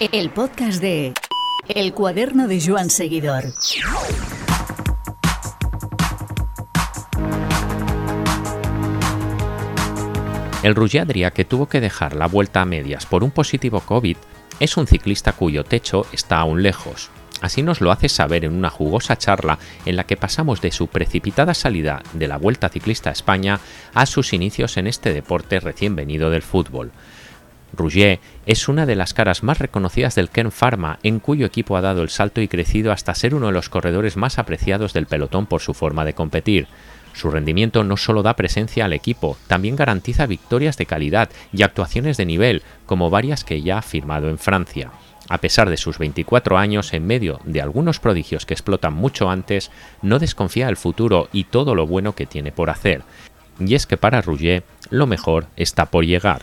El podcast de El cuaderno de Joan Seguidor. El Roger Adrià, que tuvo que dejar la vuelta a medias por un positivo COVID, es un ciclista cuyo techo está aún lejos. Así nos lo hace saber en una jugosa charla en la que pasamos de su precipitada salida de la Vuelta Ciclista a España a sus inicios en este deporte recién venido del fútbol. Rouget es una de las caras más reconocidas del Ken Pharma, en cuyo equipo ha dado el salto y crecido hasta ser uno de los corredores más apreciados del pelotón por su forma de competir. Su rendimiento no solo da presencia al equipo, también garantiza victorias de calidad y actuaciones de nivel, como varias que ya ha firmado en Francia. A pesar de sus 24 años, en medio de algunos prodigios que explotan mucho antes, no desconfía del futuro y todo lo bueno que tiene por hacer. Y es que para Rouget, lo mejor está por llegar.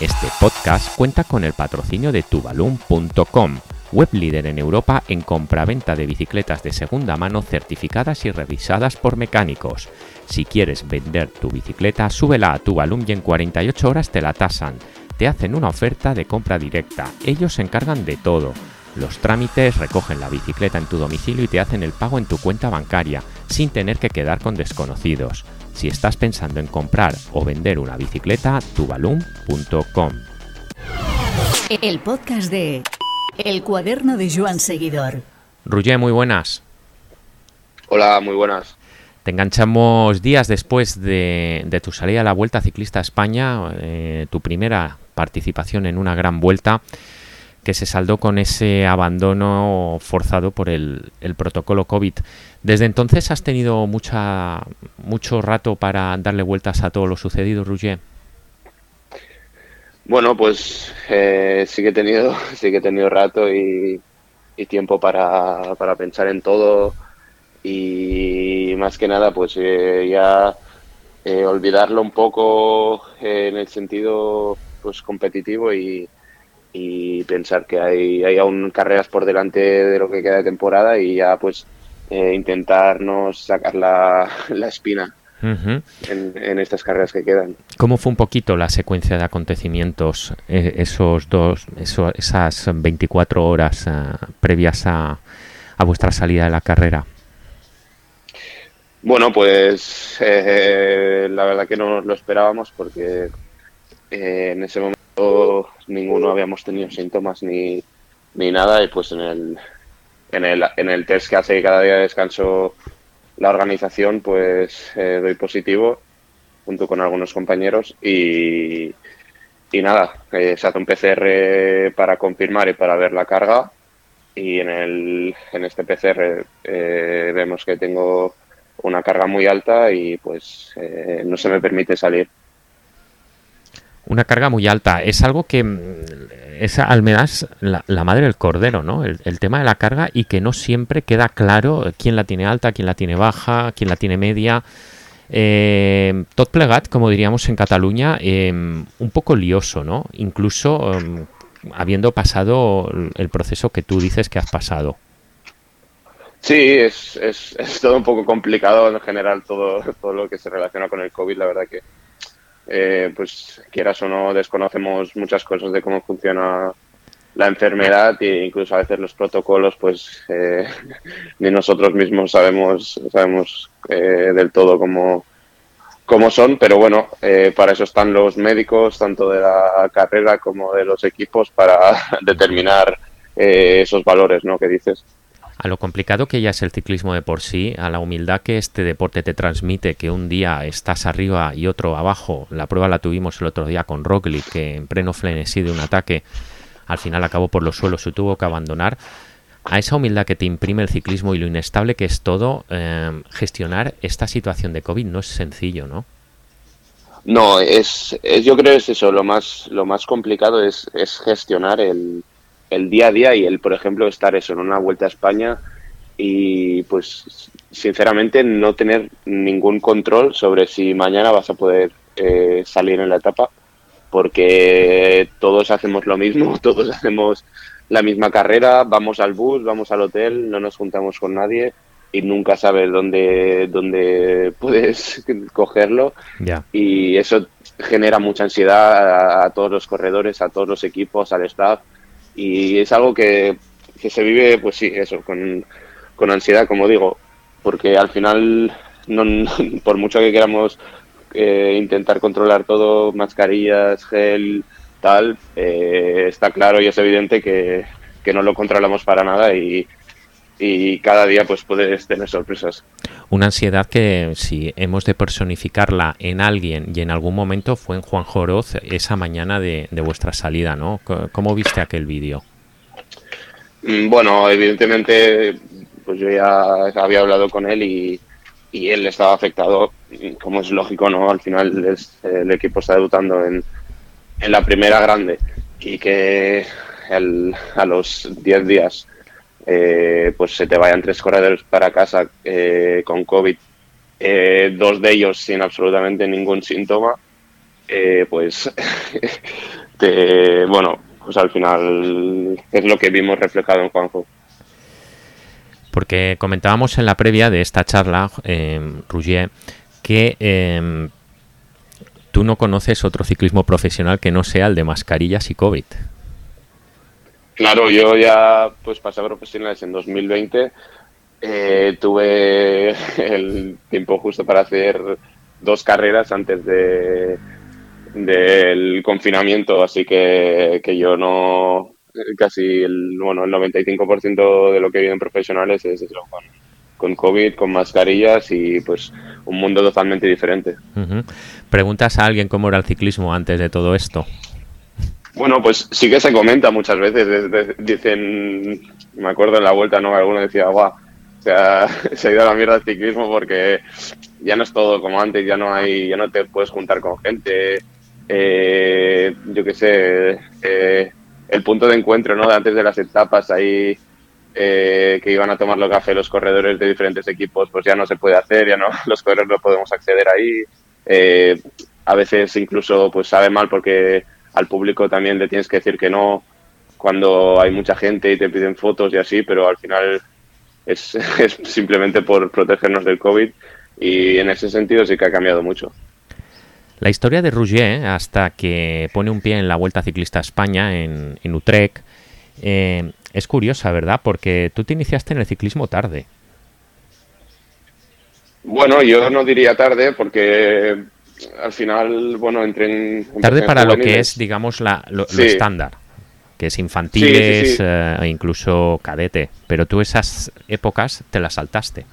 Este podcast cuenta con el patrocinio de tubalum.com, web líder en Europa en compraventa de bicicletas de segunda mano certificadas y revisadas por mecánicos. Si quieres vender tu bicicleta, súbela a Tubalum y en 48 horas te la tasan te hacen una oferta de compra directa. Ellos se encargan de todo. Los trámites recogen la bicicleta en tu domicilio y te hacen el pago en tu cuenta bancaria, sin tener que quedar con desconocidos. Si estás pensando en comprar o vender una bicicleta, tubalum.com. El podcast de El cuaderno de Joan Seguidor. Ruye, muy buenas. Hola, muy buenas. Te enganchamos días después de, tu salida a la Vuelta Ciclista a España, eh, tu primera participación en una gran vuelta que se saldó con ese abandono forzado por el, protocolo COVID. Desde entonces has tenido mucha, mucho rato para darle vueltas a todo lo sucedido, Roger. Bueno, pues eh, sí que he tenido, sí que he tenido rato y, tiempo para, para, pensar en todo y más que nada, pues eh, ya eh, olvidarlo un poco en el sentido pues competitivo y, pensar que hay, hay aún carreras por delante de lo que queda de temporada y ya pues eh, intentarnos sacar la, espina en, estas carreras que quedan. ¿Cómo fue un poquito la secuencia de acontecimientos eh, esos dos, esas 24 horas eh, previas a, a vuestra salida de la carrera? Bueno, pues la verdad que no nos lo esperábamos porque eh, en ese momento ninguno habíamos tenido síntomas ni, ni nada y pues en el, en el, en el test que hace cada día de descanso la organización pues eh, doy positivo junto con algunos compañeros y, y nada, eh, se hace un PCR para confirmar y para ver la carga. Y en, el, en este PCR vemos que tengo una carga muy alta y pues no se me permite salir una carga muy alta. Es algo que mm, es al menos la, madre del cordero, ¿no? El, tema de la carga y que no siempre queda claro quién la tiene alta, quién la tiene baja, quién la tiene media. Eh, plegat, como diríamos en Cataluña, em, un poco lioso, ¿no? Incluso em, habiendo pasado el proceso que tú dices que has pasado. Sí, es, es, es todo un poco complicado en general todo, todo lo que se relaciona con el COVID, la verdad que eh, pues quieras o no, desconocemos muchas cosas de cómo funciona la enfermedad e incluso a veces los protocolos, pues eh, ni nosotros mismos sabemos, sabemos eh, del todo cómo, cómo son, pero bueno, para eso están los médicos, tanto de la carrera como de los equipos, para determinar esos valores, ¿no? Que dices a lo complicado que ya es el ciclismo de por sí, a la humildad que este deporte te transmite, que un día estás arriba y otro abajo. La prueba la tuvimos el otro día con Roglic, que en pleno frenesí de un ataque al final acabó por los suelos y tuvo que abandonar. A esa humildad que te imprime el ciclismo y lo inestable que es todo, eh, gestionar esta situación de COVID no es sencillo, ¿no? No, es, yo creo que es eso, lo más, lo más complicado es gestionar el, el día a día y el, por ejemplo, estar eso en una vuelta a España y pues sinceramente no tener ningún control sobre si mañana vas a poder eh, salir en la etapa porque todos hacemos lo mismo, todos hacemos la misma carrera, vamos al bus, vamos al hotel, no nos juntamos con nadie y nunca sabes dónde, dónde puedes cogerlo. Y eso genera mucha ansiedad a, todos los corredores, a todos los equipos, al staff y es algo que, que se vive, pues sí, eso, con, con ansiedad, como digo, porque al final, no, por mucho que queramos eh, intentar controlar todo, mascarillas, gel, tal, eh, está claro y es evidente que, que no lo controlamos para nada y, y cada día pues puedes tener sorpresas. Una ansiedad que si hemos de personificarla en alguien y en algún momento fue en Juan Joroz esa mañana de, de vuestra salida, ¿no? ¿Cómo viste aquel vídeo? Mm, bueno, evidentemente pues yo ya había hablado con él y, y él estaba afectado, como es lógico, ¿no? Al final es, el equipo está debutando en, en la primera grande y que el, a los 10 días eh, pues se te vayan tres corredores para casa eh, con COVID, eh, dos de ellos sin absolutamente ningún síntoma, eh, pues te, bueno, pues al final es lo que vimos reflejado en Juanjo. Porque comentábamos en la previa de esta charla, eh, que eh, tú no conoces otro ciclismo profesional que no sea el de mascarillas y COVID. Claro, yo ya pues pasé a profesionales en 2020. Eh, tuve el tiempo justo para hacer dos carreras antes de del confinamiento, así que, que yo no casi el bueno el 95% de lo que viven profesionales es eso, con, con COVID, con mascarillas y pues un mundo totalmente diferente. ¿Preguntas a alguien cómo era el ciclismo antes de todo esto? Bueno, pues sí que se comenta muchas veces. Dicen, me acuerdo en la vuelta, ¿no? Alguno decía, guau, se ha ido a la mierda el ciclismo porque ya no es todo como antes, ya no hay, ya no te puedes juntar con gente. Eh, yo qué sé, eh, el punto de encuentro, ¿no? De antes de las etapas ahí eh, que iban a tomar los café los corredores de diferentes equipos, pues ya no se puede hacer, ya no, los corredores no podemos acceder ahí. Eh, a veces incluso pues sabe mal porque al público también le tienes que decir que no cuando hay mucha gente y te piden fotos y así, pero al final es, es simplemente por protegernos del COVID y en ese sentido sí que ha cambiado mucho. La historia de Rougier, hasta que pone un pie en la Vuelta Ciclista a España, en, en Utrecht, eh, es curiosa, ¿verdad? Porque tú te iniciaste en el ciclismo tarde. Bueno, yo no diría tarde porque al final, bueno, entré en... Tarde para lo que es, digamos, la, lo, sí. lo estándar, que es infantiles sí, sí, eh, e incluso cadete, pero tú esas épocas te las saltaste.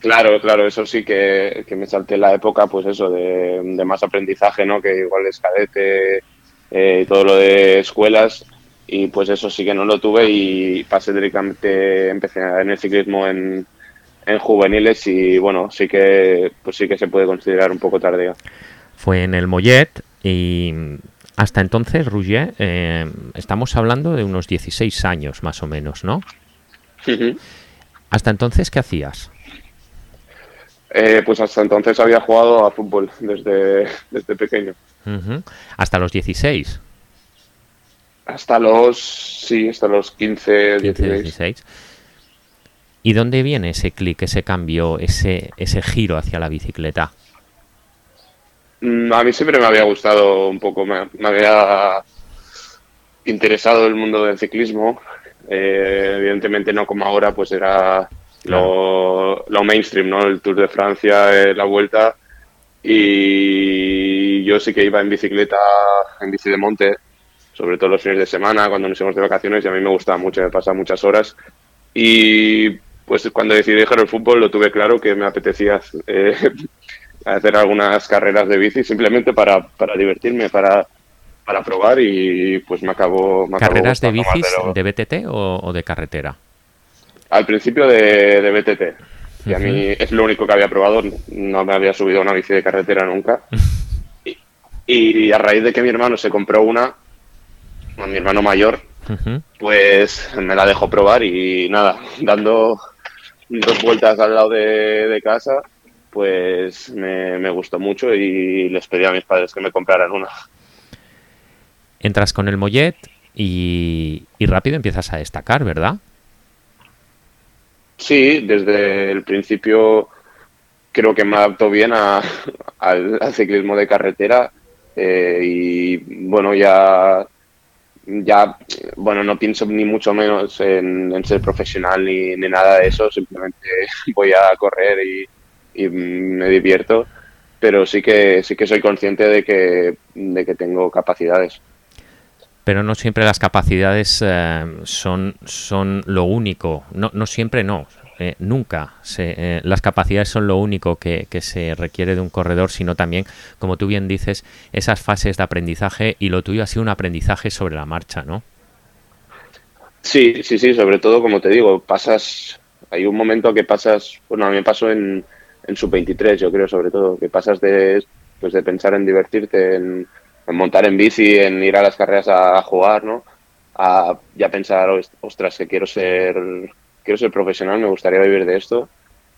Claro, claro, eso sí que, que me salté la época, pues eso, de, de, más aprendizaje, ¿no? Que igual es cadete, eh, todo lo de escuelas, y pues eso sí que no lo tuve y pasé directamente, empecé en el ciclismo en, en juveniles y bueno, sí que pues sí que se puede considerar un poco tardío. Fue en el Mollet y hasta entonces, Rougier, eh, estamos hablando de unos 16 años más o menos, ¿no? Uh -huh. Hasta entonces, ¿qué hacías? Eh, pues hasta entonces había jugado a fútbol desde, desde pequeño. Uh -huh. ¿Hasta los 16? Hasta los, sí, hasta los 15, 15 16. 16. ¿Y dónde viene ese clic, ese cambio, ese, ese giro hacia la bicicleta? Mm, A mí siempre me había gustado un poco, me, me había interesado el mundo del ciclismo. Eh, evidentemente no como ahora, pues era lo, lo, mainstream, ¿no? El Tour de Francia, eh, la Vuelta. Y yo sí que iba en bicicleta, en bici de monte, sobre todo los fines de semana, cuando nos íbamos de vacaciones, y a mí me gustaba mucho, me pasaba muchas horas. Y pues cuando decidí dejar el fútbol lo tuve claro que me apetecía eh, hacer algunas carreras de bici simplemente para, para divertirme, para, para probar y pues me acabó... Me ¿Carreras acabó de bicis de, de BTT o, o, de carretera? Al principio de, de BTT. Y a mí es lo único que había probado, no me había subido a una bici de carretera nunca. y, y, a raíz de que mi hermano se compró una, mi hermano mayor, uh -huh. pues me la dejó probar y nada, dando dos vueltas al lado de, de casa, pues me, me, gustó mucho y les pedí a mis padres que me compraran una. Entras con el Mollet y, y rápido empiezas a destacar, ¿verdad? Sí, desde el principio creo que me adapto bien a, al, al, ciclismo de carretera eh, y bueno, ya ya, bueno, no pienso ni mucho menos en, ser profesional ni, nada de eso, simplemente voy a correr y, me divierto, pero sí que sí que soy consciente de que, de que tengo capacidades. Pero no siempre las capacidades eh, son, son lo único, no, no siempre no, eh, nunca eh, las capacidades son lo único que, se requiere de un corredor, sino también, como tú bien dices, esas fases de aprendizaje y lo tuyo ha sido un aprendizaje sobre la marcha, ¿no? Sí, sí, sí, sobre todo, como te digo, pasas, hay un momento que pasas, bueno, a mí me pasó en, en sub-23, yo creo, sobre todo, que pasas de, pues de pensar en divertirte, en, montar en bici, en ir a las carreras a, a jugar, ¿no? A ya pensar, ostras, que quiero ser quiero ser profesional, me gustaría vivir de esto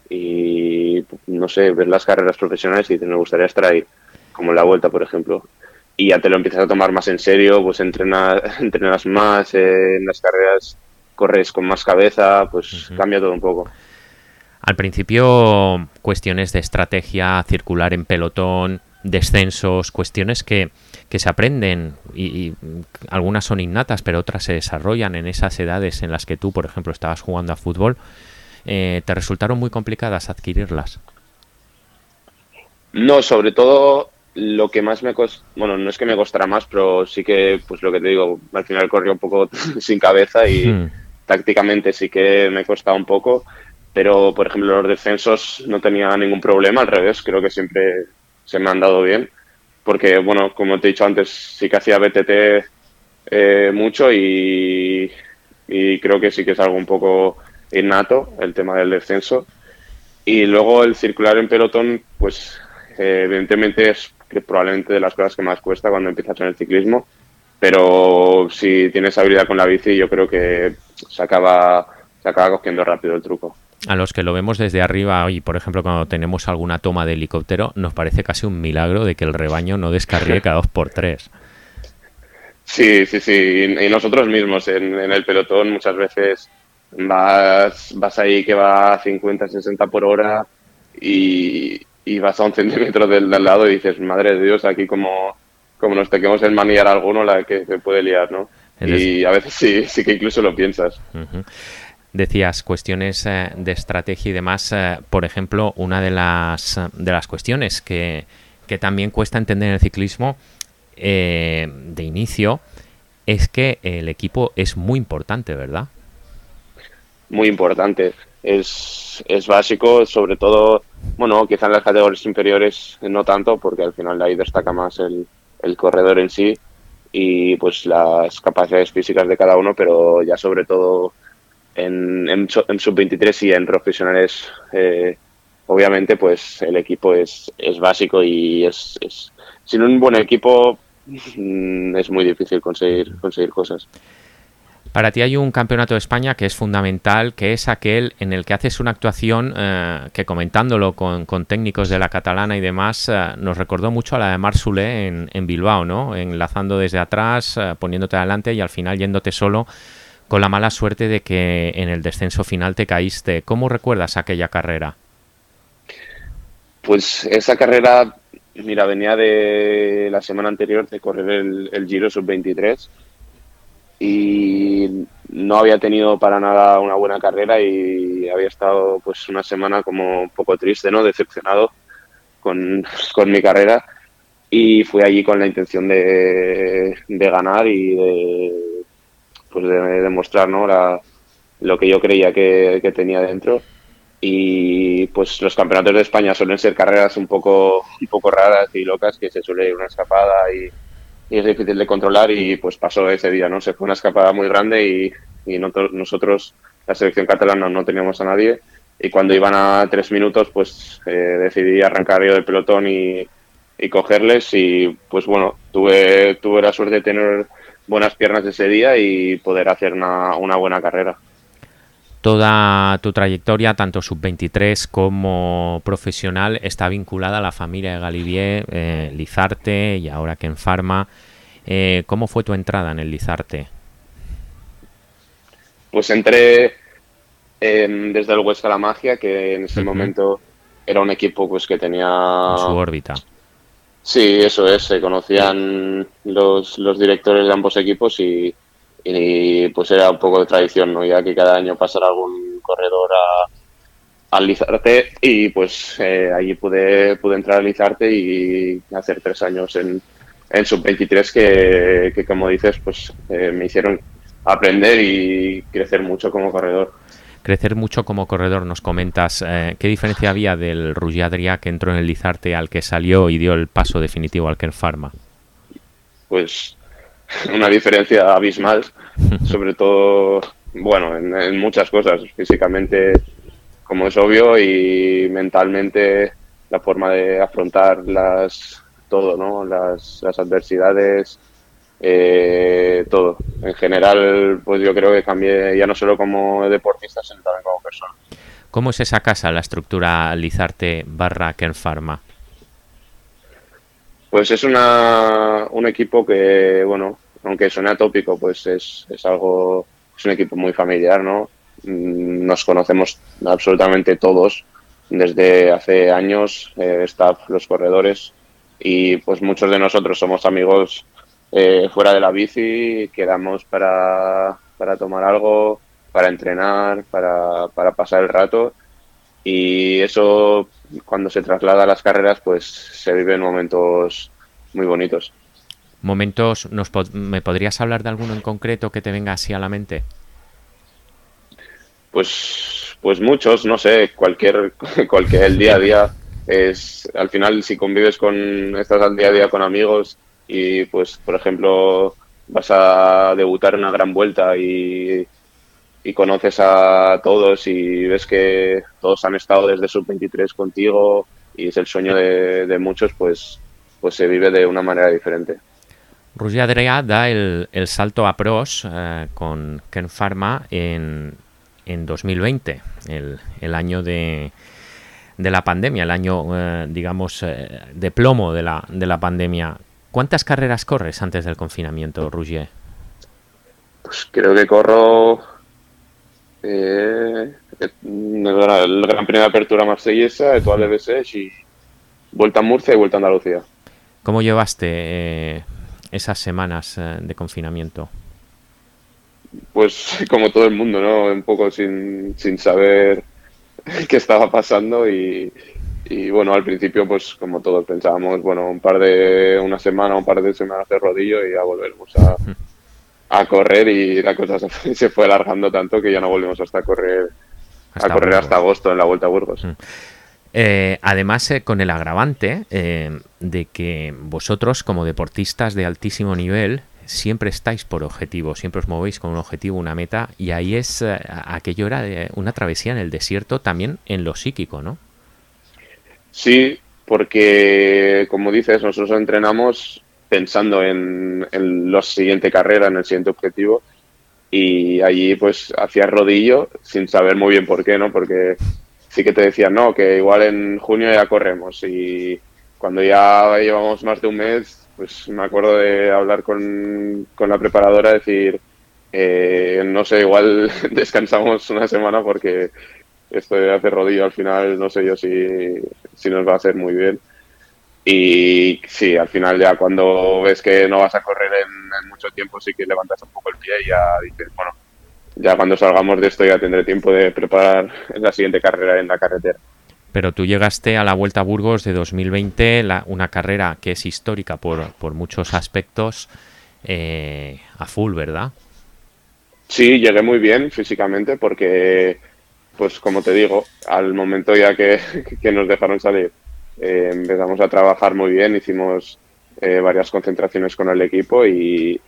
y no sé, ver las carreras profesionales y me gustaría estar ahí, como en la vuelta, por ejemplo. Y ya te lo empiezas a tomar más en serio, pues entrenas, entrenas más, en las carreras corres con más cabeza, pues cambia todo un poco. Al principio, cuestiones de estrategia, circular en pelotón, descensos, cuestiones que, que se aprenden y, algunas son innatas, pero otras se desarrollan en esas edades en las que tú, por ejemplo, estabas jugando a fútbol, eh, ¿te resultaron muy complicadas adquirirlas? No, sobre todo lo que más me costó, bueno, no es que me costara más, pero sí que, pues lo que te digo, al final corría un poco sin cabeza y hmm. tácticamente sí que me costaba un poco, pero por ejemplo los descensos no tenía ningún problema, al revés, creo que siempre se me han dado bien porque, bueno, como te he dicho antes, sí que hacía BTT eh, mucho y, creo que sí que es algo un poco innato el tema del descenso. Y luego el circular en pelotón, pues eh, evidentemente es probablemente de las cosas que más cuesta cuando empiezas en el ciclismo, pero si tienes habilidad con la bici yo creo que se acaba, se acaba cogiendo rápido el truco a los que lo vemos desde arriba y por ejemplo cuando tenemos alguna toma de helicóptero nos parece casi un milagro de que el rebaño no descarríe cada dos por tres. Sí, sí, sí. Y nosotros mismos en, el pelotón muchas veces vas, vas ahí que va a 50, 60 por hora y, vas a un centímetro del, lado y dices, madre de Dios, aquí como, como nos tequemos el manillar alguno, la que se puede liar, ¿no? Y a veces sí, sí que incluso lo piensas decías cuestiones eh, de estrategia y demás, eh, por ejemplo, una de las, de las cuestiones que, también cuesta entender en el ciclismo eh, de inicio es que el equipo es muy importante, ¿verdad? Muy importante. Es, es básico, sobre todo, bueno, quizá en las categorías inferiores no tanto, porque al final ahí destaca más el, el corredor en sí y pues las capacidades físicas de cada uno, pero ya sobre todo en, en, sub-23 y en profesionales, eh, obviamente, pues el equipo es, es básico y es, es, sin un buen equipo mm, es muy difícil conseguir, conseguir cosas. Para ti hay un campeonato de España que es fundamental, que es aquel en el que haces una actuación eh, que comentándolo con, técnicos de la catalana y demás, eh, nos recordó mucho a la de Marsule en, en Bilbao, ¿no? Enlazando desde atrás, poniéndote adelante y al final yéndote solo con la mala suerte de que en el descenso final te caíste. ¿Cómo recuerdas aquella carrera? Pues esa carrera, mira, venía de la semana anterior de correr el, Giro Sub-23 y no había tenido para nada una buena carrera y había estado pues una semana como un poco triste, ¿no? Decepcionado con, con mi carrera y fui allí con la intención de, de ganar y de pues de demostrar ¿no? La, lo que yo creía que, tenía dentro. Y pues los campeonatos de España suelen ser carreras un poco un poco raras y locas que se suele ir una escapada y, es difícil de controlar y pues pasó ese día no se fue una escapada muy grande y, y nosotros la selección catalana no teníamos a nadie. Y cuando iban a tres minutos pues eh, decidí arrancar yo del pelotón y, y cogerles y pues bueno tuve tuve la suerte de tener buenas piernas ese día y poder hacer una, buena carrera. Toda tu trayectoria, tanto sub-23 como profesional, está vinculada a la familia de Galivier, eh, Lizarte y ahora que en Farma. Eh, ¿Cómo fue tu entrada en el Lizarte? Pues entré em, desde el Huesca La Magia, que en ese momento era un equipo pues que tenía... su órbita. Sí, eso es, se conocían los, los directores de ambos equipos y, pues era un poco de tradición, ¿no? Ya que cada año pasara algún corredor a, al Lizarte y pues eh, allí pude, pude entrar al Lizarte y hacer tres años en, en Sub-23 que, que, como dices, pues eh, me hicieron aprender y crecer mucho como corredor crecer mucho como corredor. Nos comentas eh, qué diferencia había del Adria que entró en el Lizarte al que salió y dio el paso definitivo al Ken Pharma. Pues una diferencia abismal, sobre todo, bueno, en, muchas cosas, físicamente, como es obvio, y mentalmente la forma de afrontar las todo, ¿no? Las, las adversidades, eh, todo. En general, pues yo creo que cambié ya no solo como deportista, sino también como persona. ¿Cómo es esa casa, la estructura Lizarte barra Ken Pharma? Pues es una, un equipo que, bueno, aunque suene atópico, pues es, es algo, es un equipo muy familiar, ¿no? Mm, nos conocemos absolutamente todos desde hace años, eh, staff, los corredores, y pues muchos de nosotros somos amigos eh, fuera de la bici, quedamos para, para tomar algo, para entrenar, para, para pasar el rato y eso cuando se traslada a las carreras pues se viven momentos muy bonitos. Momentos, nos ¿me podrías hablar de alguno en concreto que te venga así a la mente? Pues, pues muchos, no sé, cualquier, cualquier el día a día es, al final si convives con, estás al día a día con amigos, y pues por ejemplo vas a debutar una gran vuelta y, conoces a todos y ves que todos han estado desde sub-23 contigo y es el sueño de, muchos, pues, pues se vive de una manera diferente. Roger Adrea da el, salto a pros eh, con Ken Pharma en, en 2020, el, el año de, de, la pandemia, el año, eh, digamos, eh, de plomo de la, de la pandemia. ¿Cuántas carreras corres antes del confinamiento, Rougier? Pues creo que corro eh, el Gran Premio de Apertura Marsellesa, de Besés y Vuelta a Murcia y Vuelta a Andalucía. ¿Cómo llevaste eh, esas semanas eh, de confinamiento? Pues como todo el mundo, ¿no? Un poco sin, sin saber qué estaba pasando y, y bueno, al principio, pues como todos pensábamos, bueno, un par de, una semana, un par de semanas de rodillo y ya volvemos a, a correr y la cosa se, fue alargando tanto que ya no volvemos hasta correr, a correr hasta agosto en la Vuelta a Burgos. Eh, además, eh, con el agravante eh, de que vosotros, como deportistas de altísimo nivel, siempre estáis por objetivo, siempre os movéis con un objetivo, una meta, y ahí es aquello era de una travesía en el desierto, también en lo psíquico, ¿no? Sí, porque como dices, nosotros entrenamos pensando en, la siguiente carrera, en el siguiente objetivo, y allí pues hacía rodillo sin saber muy bien por qué, ¿no? Porque sí que te decían, no, que igual en junio ya corremos y cuando ya llevamos más de un mes, pues me acuerdo de hablar con, con la preparadora, decir, eh, no sé, igual descansamos una semana porque esto de hacer rodillo al final no sé yo si, si nos va a hacer muy bien. Y sí, al final ya cuando ves que no vas a correr en, mucho tiempo, sí que levantas un poco el pie y ya dices, bueno, ya cuando salgamos de esto ya tendré tiempo de preparar la siguiente carrera en la carretera. Pero tú llegaste a la Vuelta a Burgos de 2020, la, una carrera que es histórica por, por muchos aspectos, eh, a full, ¿verdad? Sí, llegué muy bien físicamente porque pues como te digo, al momento ya que, nos dejaron salir, eh, empezamos a trabajar muy bien, hicimos eh, varias concentraciones con el equipo y,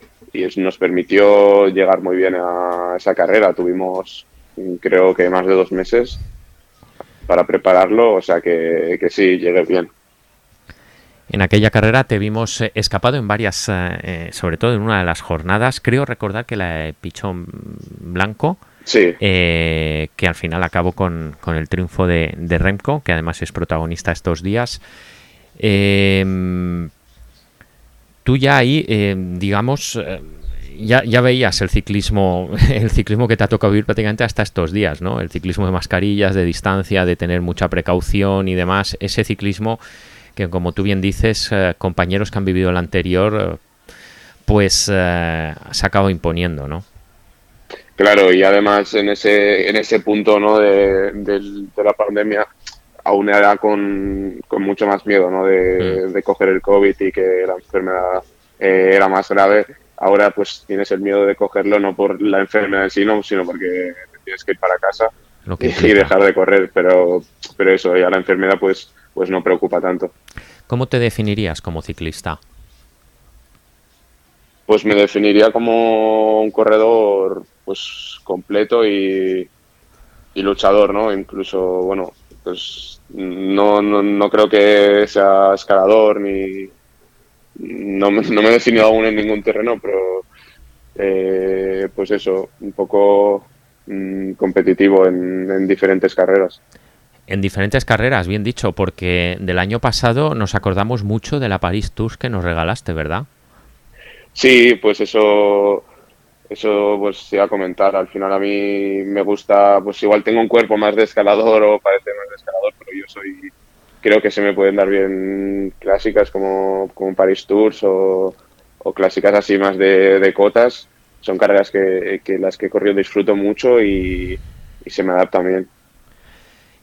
nos permitió llegar muy bien a esa carrera. Tuvimos, creo que más de dos meses para prepararlo, o sea que, sí, llegué bien. En aquella carrera te vimos eh, escapado en varias, sobre todo en una de las jornadas. Creo recordar que la Pichón Blanco Eh, que al final acabó con, el triunfo de, Remco, que además es protagonista estos días. Em, tú ya ahí, em, digamos, eh, ya, ya, veías el ciclismo, el ciclismo que te ha tocado vivir prácticamente hasta estos días, ¿no? El ciclismo de mascarillas, de distancia, de tener mucha precaución y demás. Ese ciclismo que como tú bien dices, eh, compañeros que han vivido el anterior, pues se ha acabado imponiendo, ¿no? Claro, y además en ese, en ese punto ¿no? de, la pandemia aún era con, mucho más miedo ¿no? de, mm. de, coger el COVID y que la enfermedad era más grave Ahora pues tienes el miedo de cogerlo no por la enfermedad en sí, no, sino porque tienes que ir para casa y, dejar de correr. Pero, pero eso, ya la enfermedad pues, pues no preocupa tanto. ¿Cómo te definirías como ciclista? Pues me definiría como un corredor pues completo y, luchador, ¿no? Incluso, bueno, pues no, no, no creo que sea escalador ni, no, no me he definido aún en ningún terreno, pero eh, pues eso, un poco mm, competitivo en, diferentes carreras. En diferentes carreras, bien dicho, porque del año pasado nos acordamos mucho de la Paris Tours que nos regalaste, ¿verdad? Sí, pues eso, eso pues iba a comentar. Al final a mí me gusta, pues igual tengo un cuerpo más de escalador o parece más de escalador, pero yo soy creo que se me pueden dar bien clásicas como, como Paris Tours o, clásicas así más de, cotas. Son carreras que, las que he corrido disfruto mucho y, se me adaptan bien.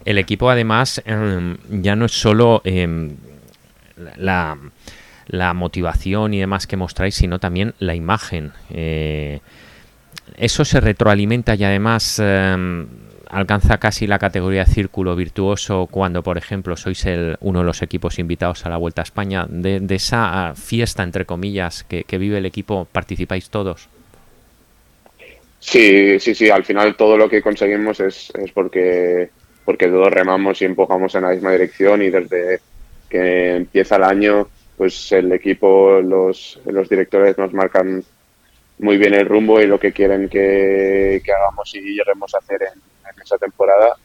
El equipo además em, ya no es solo em, la, la, motivación y demás que mostráis, sino también la imagen. Eh, eso se retroalimenta y además em, alcanza casi la categoría círculo virtuoso cuando, por ejemplo, sois el, uno de los equipos invitados a la Vuelta a España. De, esa fiesta, entre comillas, que, vive el equipo, ¿participáis todos? Sí, sí, sí. Al final todo lo que conseguimos es, es porque, porque todos remamos y empujamos en la misma dirección y desde que empieza el año, pues el equipo, los, directores nos marcan muy bien el rumbo y lo que quieren que, hagamos y lleguemos a hacer en, esa temporada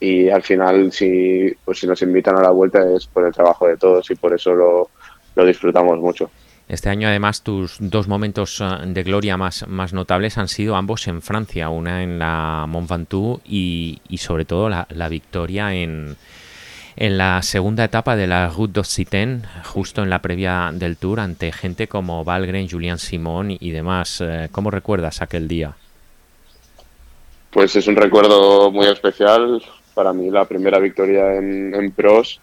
y al final si pues si nos invitan a la vuelta es por el trabajo de todos y por eso lo, disfrutamos mucho. Este año además tus dos momentos eh, de gloria más, notables han sido ambos en Francia, una en la Mont Ventoux y, sobre todo la victoria en, en la segunda etapa de la Route d'Occitane, justo en la previa del Tour, ante gente como Valgren, Julian Simón y demás. Eh, ¿Cómo recuerdas aquel día? Pues es un recuerdo muy especial para mí, la primera victoria en, pros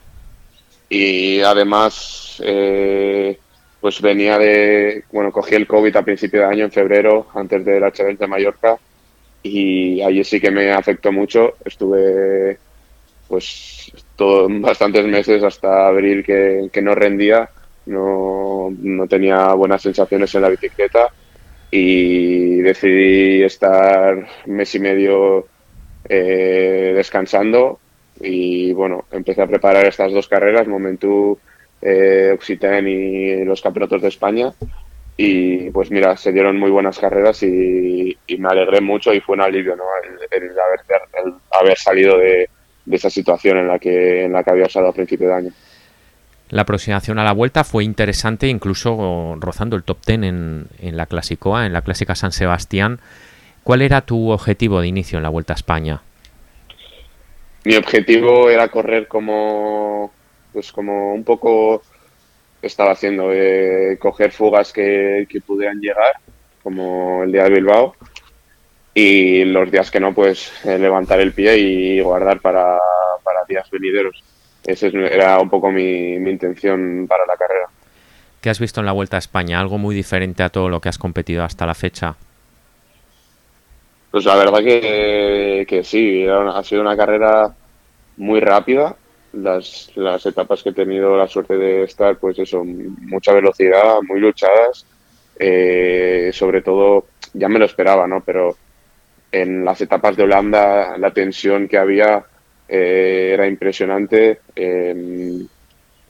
y además eh, pues venía de, bueno, cogí el COVID a principio de año, en febrero, antes de la Challenge de Mallorca y allí sí que me afectó mucho, estuve pues todo, bastantes meses hasta abril que, no rendía, no, no tenía buenas sensaciones en la bicicleta y decidí estar mes y medio eh, descansando y bueno, empecé a preparar estas dos carreras, Momentu eh, Occitane y los campeonatos de España y pues mira, se dieron muy buenas carreras y, me alegré mucho y fue un alivio ¿no? el, haber, haber, salido de, de, esa situación en la que, en la que había estado a principio de año. La aproximación a la vuelta fue interesante, incluso rozando el top ten en, en la Clasicoa, en la Clásica San Sebastián. ¿Cuál era tu objetivo de inicio en la Vuelta a España? Mi objetivo era correr como, pues como un poco estaba haciendo, eh, coger fugas que, que, pudieran llegar, como el día de Bilbao, y los días que no, pues eh, levantar el pie y guardar para, para días venideros. Esa era un poco mi, intención para la carrera. ¿Qué has visto en la Vuelta a España? ¿Algo muy diferente a todo lo que has competido hasta la fecha? Pues la verdad que, que sí, ha sido una carrera muy rápida. Las, las etapas que he tenido la suerte de estar, pues eso, mucha velocidad, muy luchadas. Eh, sobre todo, ya me lo esperaba, ¿no? Pero en las etapas de Holanda, la tensión que había eh, era impresionante em,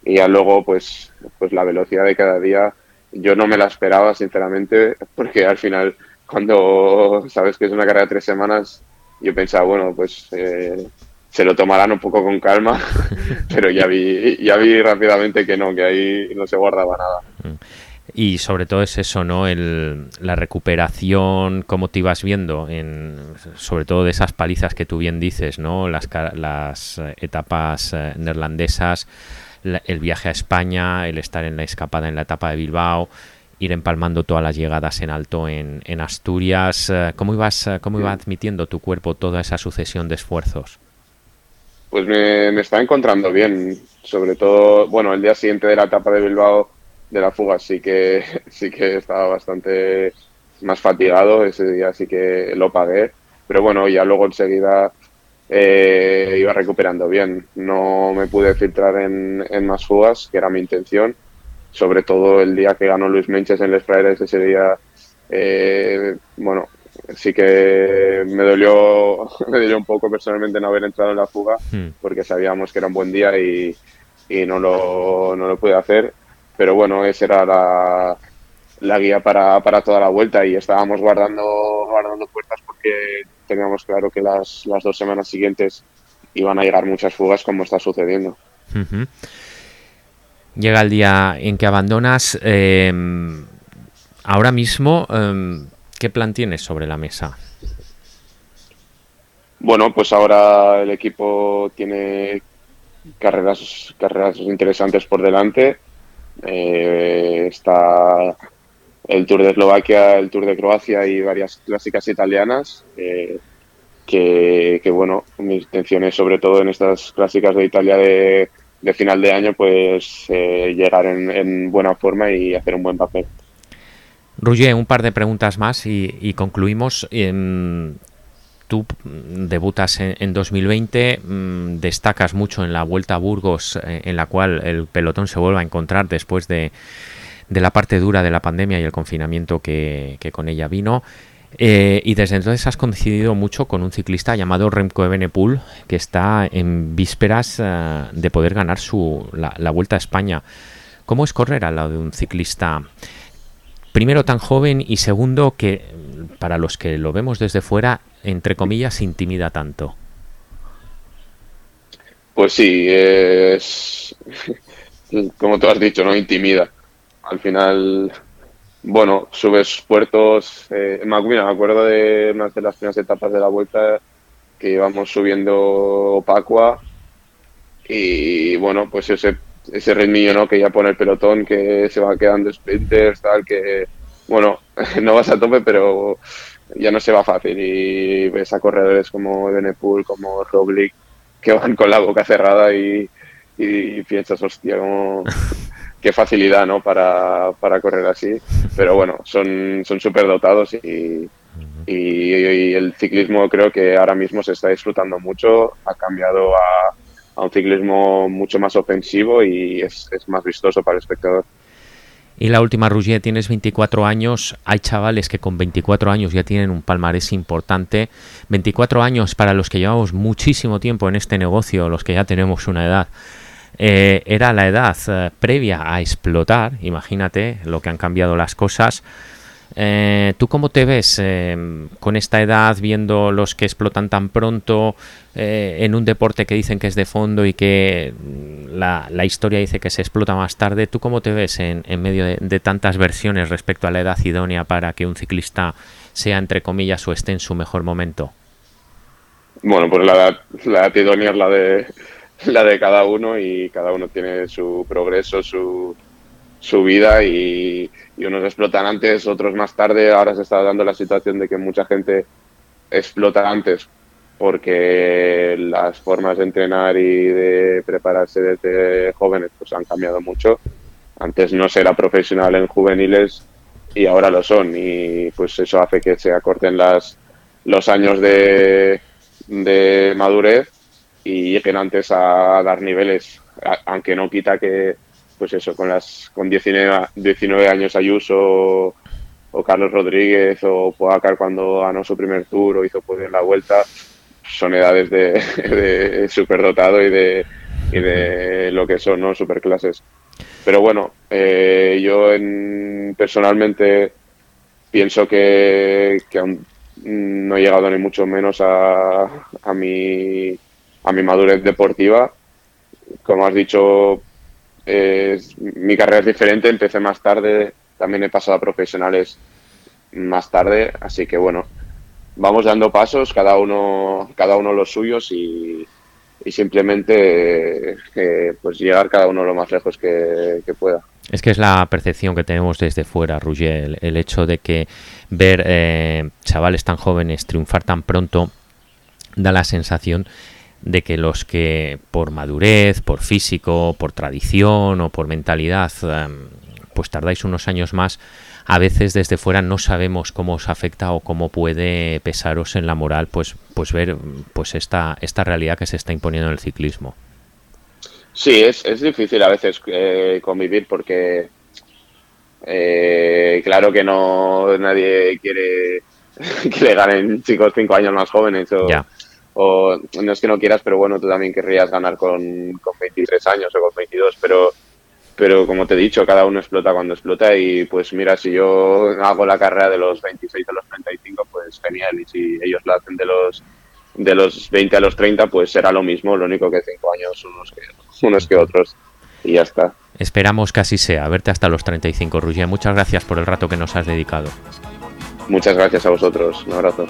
y ya luego pues, pues la velocidad de cada día yo no me la esperaba sinceramente porque al final cuando sabes que es una carrera de tres semanas yo pensaba bueno pues eh, se lo tomarán un poco con calma pero ya vi ya vi rápidamente que no que ahí no se guardaba nada mm. Y sobre todo es eso, ¿no? El, la recuperación, cómo te ibas viendo, en, sobre todo de esas palizas que tú bien dices, ¿no? Las, las etapas eh, neerlandesas, el viaje a España, el estar en la escapada en la etapa de Bilbao, ir empalmando todas las llegadas en alto en, Asturias. Eh, ¿Cómo, ibas, eh, ¿Cómo iba admitiendo tu cuerpo toda esa sucesión de esfuerzos? Pues me, me está encontrando bien, sobre todo, bueno, el día siguiente de la etapa de Bilbao de la fuga sí que sí que estaba bastante más fatigado, ese día sí que lo pagué, pero bueno, ya luego enseguida eh, iba recuperando bien. No me pude filtrar en, en, más fugas, que era mi intención, sobre todo el día que ganó Luis Menches en Les Fraires, ese día, eh, bueno, sí que me dolió, me dolió un poco personalmente no haber entrado en la fuga, hmm. porque sabíamos que era un buen día y, y no, lo, no lo pude hacer, pero bueno, esa era la la guía para, para toda la vuelta y estábamos guardando, guardando puertas porque teníamos claro que las, las dos semanas siguientes iban a llegar muchas fugas como está sucediendo. Llega el día en que abandonas. Em, ahora mismo, em, ¿qué plan tienes sobre la mesa? Bueno, pues ahora el equipo tiene carreras, carreras interesantes por delante. Eh, está el Tour de Eslovaquia, el Tour de Croacia y varias clásicas italianas. Eh, que, bueno, mi intención es sobre todo en estas clásicas de Italia de, final de año, pues eh, llegar en, buena forma y hacer un buen papel. Roger, un par de preguntas más y, concluimos. Tú debutas en, 2020, mm, destacas mucho en la Vuelta a Burgos, eh, en la cual el pelotón se vuelve a encontrar después de, de la parte dura de la pandemia y el confinamiento que, con ella vino. Eh, y desde entonces has coincidido mucho con un ciclista llamado Remco Evenepoel, que está en vísperas eh, de poder ganar su, la, Vuelta a España. ¿Cómo es correr al lado de un ciclista, primero tan joven y segundo que para los que lo vemos desde fuera, entre comillas, intimida tanto? Pues sí, es como tú has dicho, no intimida al final, bueno, subes puertos. Eh, me acuerdo de una de las primeras etapas de la vuelta que íbamos subiendo Opacua y bueno, pues ese, ese ritmillo ¿no? que ya pone el pelotón, que se va quedando sprinters, tal, que bueno, no vas a tope, pero ya no se va fácil y ves a corredores como Benepool, como Roglic, que van con la boca cerrada y, y piensas, hostia, como qué facilidad ¿no? para, para correr así. Pero bueno, son súper dotados y, y, el ciclismo creo que ahora mismo se está disfrutando mucho. Ha cambiado a, a un ciclismo mucho más ofensivo y es, es, más vistoso para el espectador. Y la última, Rougier, tienes 24 años. Hay chavales que con 24 años ya tienen un palmarés importante. 24 años para los que llevamos muchísimo tiempo en este negocio, los que ya tenemos una edad. Eh, era la edad eh, previa a explotar, imagínate lo que han cambiado las cosas. Eh, ¿Tú cómo te ves con esta edad viendo los que explotan tan pronto en un deporte que dicen que es de fondo y que mm, la, historia dice que se explota más tarde? ¿Tú cómo te ves en, medio de, tantas versiones respecto a la edad idónea para que un ciclista sea, entre comillas, o esté en su mejor momento? Bueno, pues la edad, la edad idónea es la de la de cada uno y cada uno tiene su progreso, su, su vida y, unos explotan antes, otros más tarde. Ahora se está dando la situación de que mucha gente explota antes porque las formas de entrenar y de prepararse desde jóvenes pues han cambiado mucho. Antes no era profesional en juveniles y ahora lo son y pues eso hace que se acorten las, los años de, de madurez y lleguen antes a dar niveles, aunque no quita que, pues eso, con las con 19, 19 años Ayuso o, Carlos Rodríguez o Poacar cuando ganó su primer tour o hizo pues en la vuelta, son edades de, de superdotado y de, y de lo que son, ¿no? Superclases. Pero bueno, eh, yo en, personalmente pienso que, que aún no he llegado ni mucho menos a, a mi a mi madurez deportiva. Como has dicho, mi carrera es diferente, empecé más tarde, también he pasado a profesionales más tarde, así que bueno, vamos dando pasos, cada uno, cada uno los suyos y, simplemente eh, pues llegar cada uno lo más lejos que, pueda. Es que es la percepción que tenemos desde fuera, Roger, el, hecho de que ver eh, chavales tan jóvenes triunfar tan pronto da la sensación de que los que por madurez, por físico, por tradición o por mentalidad, em, pues tardáis unos años más, a veces desde fuera no sabemos cómo os afecta o cómo puede pesaros en la moral, pues, pues ver pues esta, esta realidad que se está imponiendo en el ciclismo. Sí, es, es difícil a veces eh, convivir porque eh, claro que no nadie quiere que le ganen chicos cinco años más jóvenes o, o no es que no quieras, pero bueno, tú también querrías ganar con, con 23 años o con 22, pero pero como te he dicho, cada uno explota cuando explota y pues mira, si yo hago la carrera de los 26 a los 35, pues genial, y si ellos la hacen de los de los 20 a los 30, pues será lo mismo, lo único que 5 años unos que, unos que otros y ya está. Esperamos que así sea, verte hasta los 35, Rugia. Muchas gracias por el rato que nos has dedicado. Muchas gracias a vosotros, un abrazo.